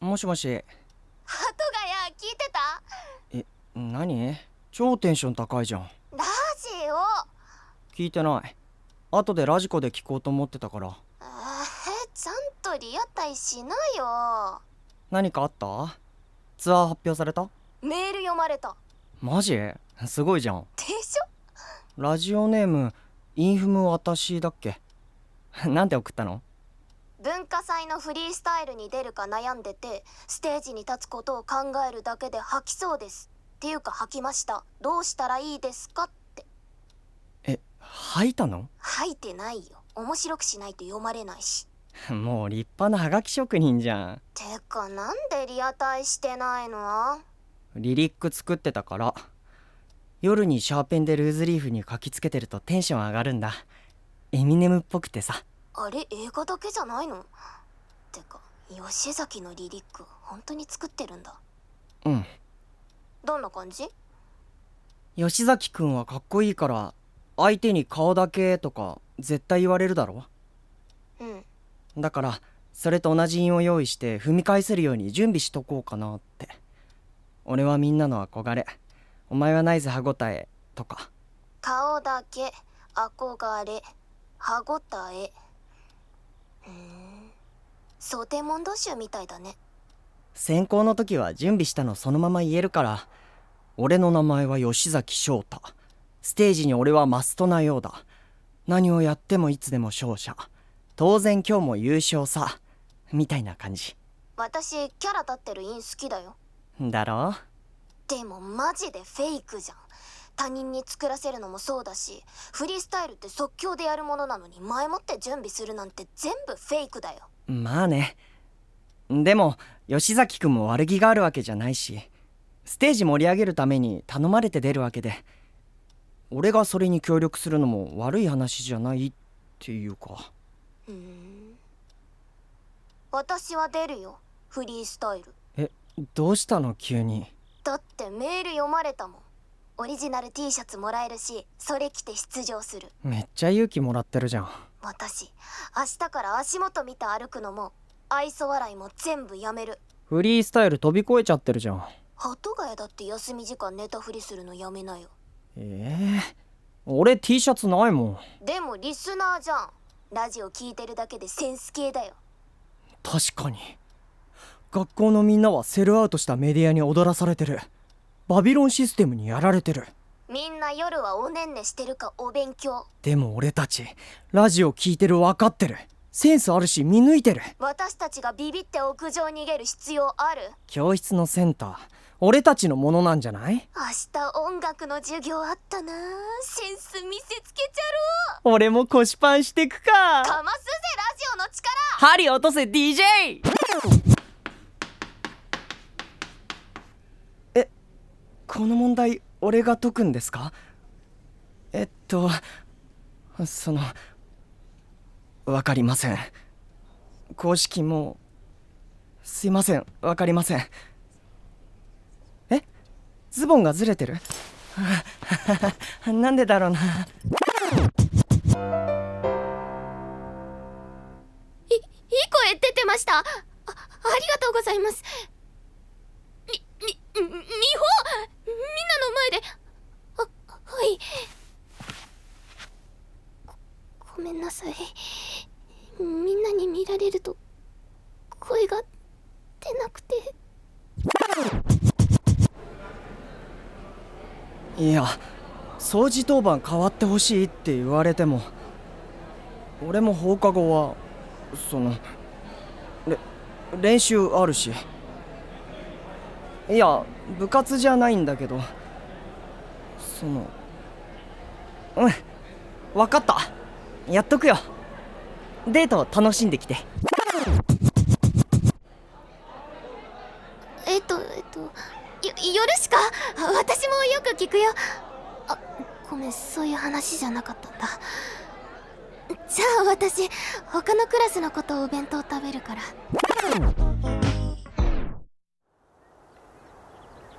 もしもし。鳩がや聞いてた？え何？超テンション高いじゃん。ラジオ？聞いてない。後でラジコで聞こうと思ってたから。えー、ちゃんとリアタイしなよ。何かあった？ツアー発表された？メール読まれた。マジ？すごいじゃん。でしょ？ラジオネームインフム私だっけ？なんで送ったの？文化祭のフリースタイルに出るか悩んでてステージに立つことを考えるだけで吐きそうです。っていうか吐きました。どうしたらいいですかって。え吐いたの？吐いてないよ。面白くしないと読まれないし。もう立派なハガキ職人じゃん。てかなんでリアタイしてないの？リリック作ってたから。夜にシャーペンでルーズリーフに書きつけてるとテンション上がるんだ。エミネムっぽくてさあれ映画だけじゃないの？てか吉崎のリリック本当に作ってるんだ。うん。どんな感じ？吉崎くんはかっこいいから相手に顔だけとか絶対言われるだろ？うん。だからそれと同じ印を用意して踏み返せるように準備しとこうかなって。俺はみんなの憧れ。お前はナイズ歯ごたえとか。顔だけ憧れ歯ごたえふんソテモンド州みたいだね。選考の時は準備したのそのまま言えるから。俺の名前は吉崎翔太。ステージに俺はマストなようだ。何をやってもいつでも勝者。当然今日も優勝さ。みたいな感じ。私キャラ立ってる印好きだよ。だろ？でもマジでフェイクじゃん他人に作らせるのもそうだしフリースタイルって即興でやるものなのに前もって準備するなんて全部フェイクだよ。まあね。でも吉崎くんも悪気があるわけじゃないしステージ盛り上げるために頼まれて出るわけで俺がそれに協力するのも悪い話じゃないっていうか。ふん。私は出るよフリースタイル。えどうしたの？急に。だってメール読まれたもんオリジナル T シャツもらえるしそれ着て出場する。めっちゃ勇気もらってるじゃん。私明日から足元見て歩くのも愛想笑いも全部やめる。フリースタイル飛び越えちゃってるじゃん。鳩ヶ谷だって休み時間ネタ振りするのやめなよ。ええ俺 T シャツないもん。でもリスナーじゃん。ラジオ聞いてるだけでセンス系だよ。確かに。学校のみんなはセルアウトしたメディアに踊らされてるバビロンシステムにやられてる。みんな夜はおねんねしてるかお勉強。でも俺たちラジオ聞いてる分かってる。センスあるし見抜いてる。私たちがビビって屋上逃げる必要ある？教室のセンター。俺たちのものなんじゃない？明日音楽の授業あったな。センス見せつけちゃ俺も腰パンしてくか。ろうかますぜラジオの力。針落とせ DJ この問題俺が解くんですか？えっとそのわかりません。公式もすいません。わかりません。え？ズボンがずれてる？なんでだろうな。いいい声出てました。あありがとうございますみみみほみんなの前で。あはい。ごめんなさい。みんなに見られると声が出なくて。いや掃除当番変わってほしいって言われても俺も放課後はそのれ練習あるし。いや部活じゃないんだけど。そのうん分かった。やっとくよ。デートを楽しんできて。えっとえっとよ夜しか私もよく聞くよ。あごめんそういう話じゃなかったんだ。じゃあ私他のクラスの子とお弁当食べるから。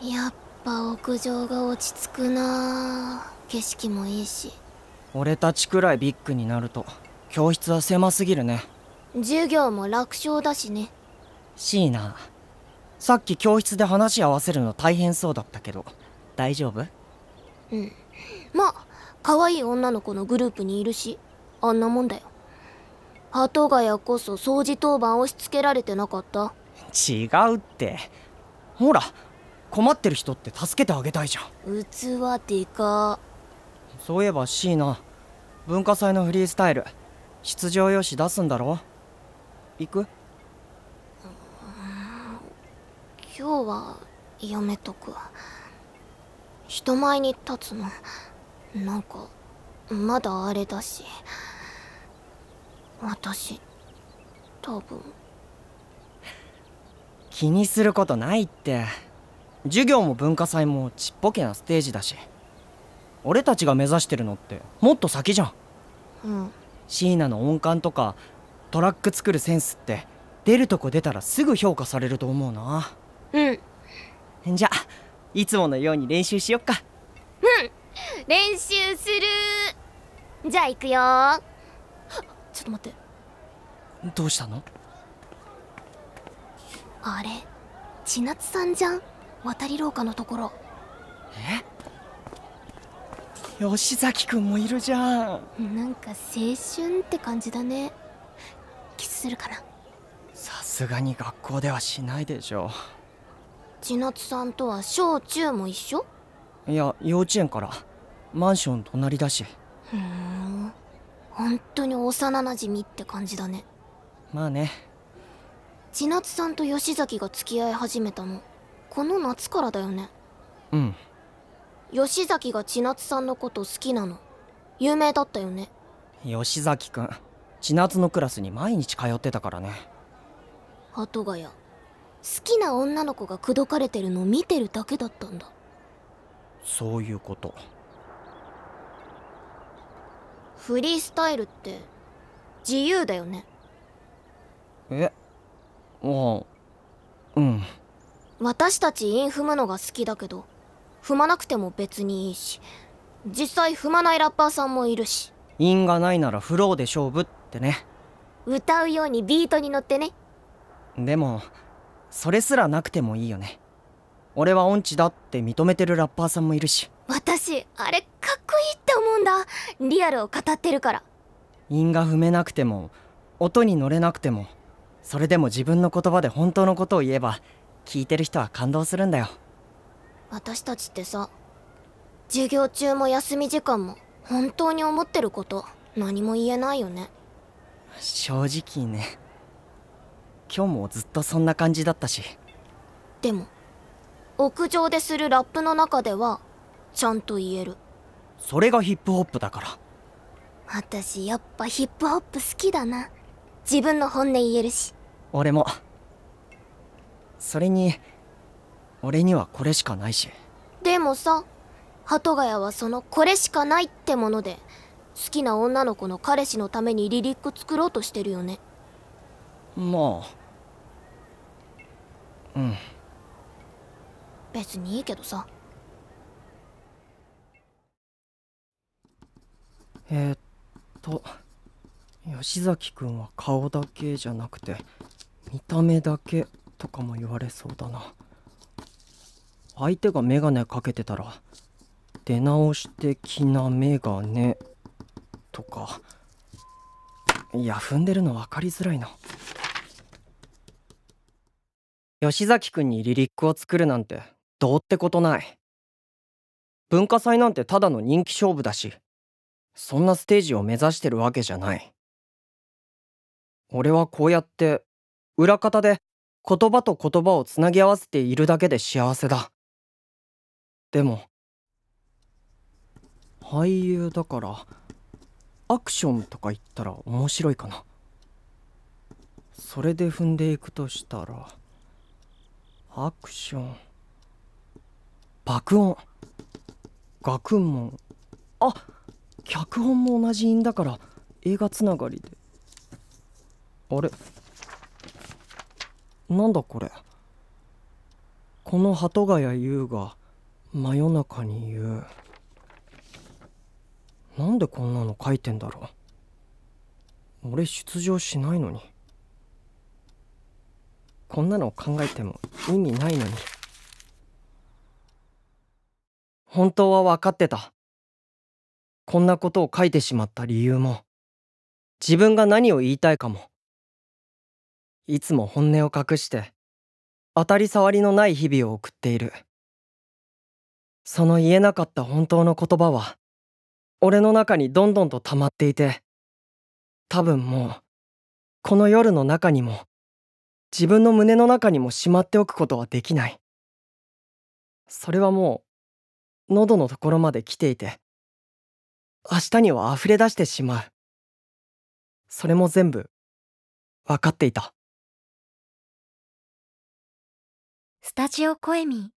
やっぱ屋上が落ち着くな。あ景色もいいし。俺たちくらいビッグになると教室は狭すぎるね。授業も楽勝だしね。椎名さっき教室で話合わせるの大変そうだったけど大丈夫？うん。まあ可愛い女の子のグループにいるしあんなもんだよ。鳩ヶ谷こそ掃除当番押し付けられてなかった？違うって。ほら困ってる人って助けてあげたいじゃん。器でか。そういえば椎名文化祭のフリースタイル出場用紙出すんだろ？行く？今日はやめとく人前に立つの。なんかまだあれだし。私多分。気にすることないって授業も文化祭もちっぽけなステージだし俺たちが目指してるのってもっと先じゃん。うん。椎名の音感とかトラック作るセンスって出るとこ出たらすぐ評価されると思うな。うん。じゃいつものように練習しよっか。練習する。じゃあ行くよ。ちょっと待って。どうしたの？あれ？千夏さんじゃん？渡り廊下のところ。え？吉崎くんもいるじゃん。なんか青春って感じだね。キスするかな。さすがに学校ではしないでしょ千夏さんとは小中も一緒？いや幼稚園から。マンション隣だし。ふーん。本当に幼なじみって感じだね。まあね。千夏さんと吉崎が付き合い始めたのこの夏からだよね。うん。吉崎が千夏さんのこと好きなの。有名だったよね。吉崎くん。千夏のクラスに毎日通ってたからね。鳩ヶ谷。好きな女の子が口説かれてるの見てるだけだったんだ。そういうこと。フリースタイルって自由だよね。え？あうん私たち韻踏むのが好きだけど踏まなくても別にいいし実際踏まないラッパーさんもいるし。韻がないならフローで勝負ってね。歌うようにビートに乗ってね。でもそれすらなくてもいいよね。俺は音痴だって認めてるラッパーさんもいるし。私あれかっこいいって思うんだ。リアルを語ってるから。韻が踏めなくても音に乗れなくてもそれでも自分の言葉で本当のことを言えば聞いてる人は感動するんだよ。私たちってさ授業中も休み時間も本当に思ってること何も言えないよね。正直ね今日もずっとそんな感じだったし。でも屋上でするラップの中ではちゃんと言える。それがヒップホップだから。私やっぱヒップホップ好きだな。自分の本音言えるし。俺もそれに俺にはこれしかないし。でもさ鳩ヶ谷はそのこれしかないってもので好きな女の子の彼氏のためにリリック作ろうとしてるよね。まあうん。別にいいけどさ。えー、っと吉崎くんは顔だけじゃなくて見た目だけとかも言われそうだな。相手がメガネかけてたら出直してきなメガネとか。いや踏んでるの分かりづらいな。吉崎くんにリリックを作るなんてどうってことない。文化祭なんてただの人気勝負だしそんなステージを目指してるわけじゃない。俺はこうやって裏方で言葉と言葉をつなぎ合わせているだけで幸せだ。でも俳優だからアクションとか言ったら面白いかな。それで踏んでいくとしたらアクション爆音学問。あ脚本も同じ韻だから映画つながりで。あれ？なんだこれ？この鳩ヶ谷優が真夜中に言う。なんでこんなの書いてんだろう？俺出場しないのに。こんなの考えても意味ないのに。本当は分かってた。こんなことを書いてしまった理由も自分が何を言いたいかも。いつも本音を隠して当たり障りのない日々を送っている。その言えなかった本当の言葉は俺の中にどんどんと溜まっていて多分もうこの夜の中にも自分の胸の中にもしまっておくことはできない。それはもう喉のところまで来ていて明日には溢れ出してしまう。それも全部分かっていた。スタジオコエミ